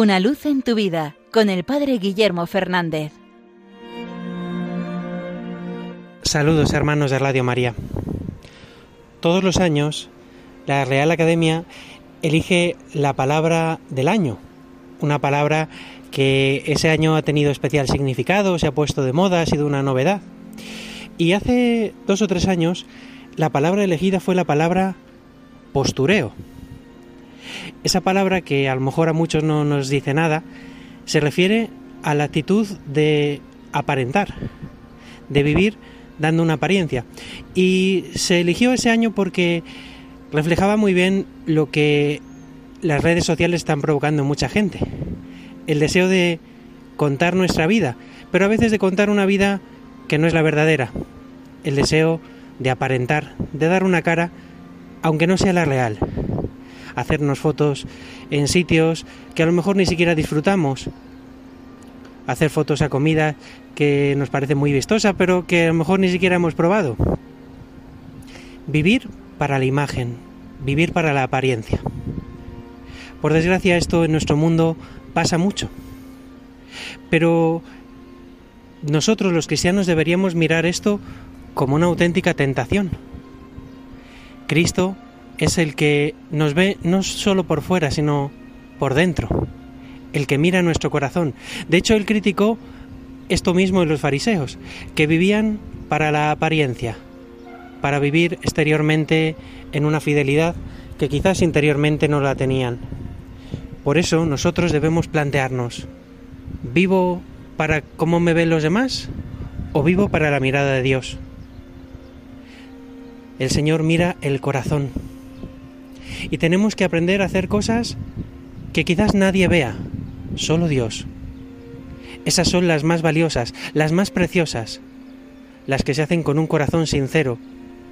Una luz en tu vida con el Padre Guillermo Fernández. Saludos hermanos de Radio María. Todos los años la Real Academia elige la palabra del año, una palabra que ese año ha tenido especial significado, se ha puesto de moda, ha sido una novedad. Y hace dos o tres años la palabra elegida fue la palabra postureo. Esa palabra que a lo mejor a muchos no nos dice nada, se refiere a la actitud de aparentar, de vivir dando una apariencia. Y se eligió ese año porque reflejaba muy bien lo que las redes sociales están provocando en mucha gente. El deseo de contar nuestra vida, pero a veces de contar una vida que no es la verdadera. El deseo de aparentar, de dar una cara, aunque no sea la real hacernos fotos en sitios que a lo mejor ni siquiera disfrutamos, hacer fotos a comida que nos parece muy vistosa, pero que a lo mejor ni siquiera hemos probado. Vivir para la imagen, vivir para la apariencia. Por desgracia esto en nuestro mundo pasa mucho. Pero nosotros los cristianos deberíamos mirar esto como una auténtica tentación. Cristo es el que nos ve no solo por fuera, sino por dentro, el que mira nuestro corazón. De hecho, él criticó esto mismo en los fariseos, que vivían para la apariencia, para vivir exteriormente en una fidelidad que quizás interiormente no la tenían. Por eso nosotros debemos plantearnos, ¿vivo para cómo me ven los demás o vivo para la mirada de Dios? El Señor mira el corazón y tenemos que aprender a hacer cosas que quizás nadie vea, solo Dios. Esas son las más valiosas, las más preciosas, las que se hacen con un corazón sincero,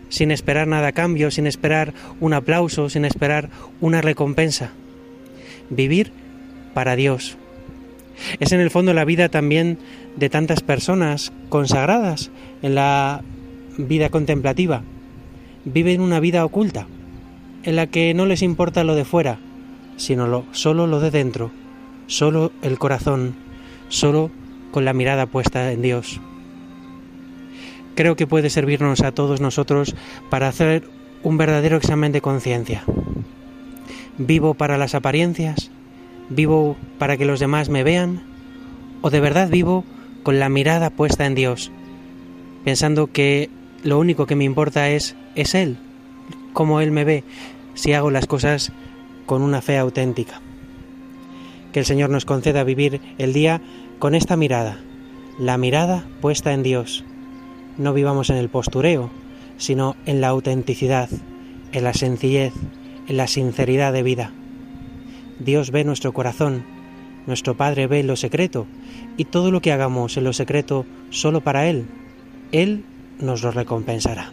sin esperar nada a cambio, sin esperar un aplauso, sin esperar una recompensa. Vivir para Dios. Es en el fondo la vida también de tantas personas consagradas en la vida contemplativa. Viven una vida oculta, en la que no les importa lo de fuera, sino lo, solo lo de dentro, solo el corazón, solo con la mirada puesta en Dios. Creo que puede servirnos a todos nosotros para hacer un verdadero examen de conciencia. ¿Vivo para las apariencias? ¿Vivo para que los demás me vean? ¿O de verdad vivo con la mirada puesta en Dios, pensando que lo único que me importa es, es Él, cómo Él me ve, si hago las cosas con una fe auténtica. Que el Señor nos conceda vivir el día con esta mirada, la mirada puesta en Dios. No vivamos en el postureo, sino en la autenticidad, en la sencillez, en la sinceridad de vida. Dios ve nuestro corazón, nuestro Padre ve lo secreto, y todo lo que hagamos en lo secreto solo para Él, Él nos lo recompensará.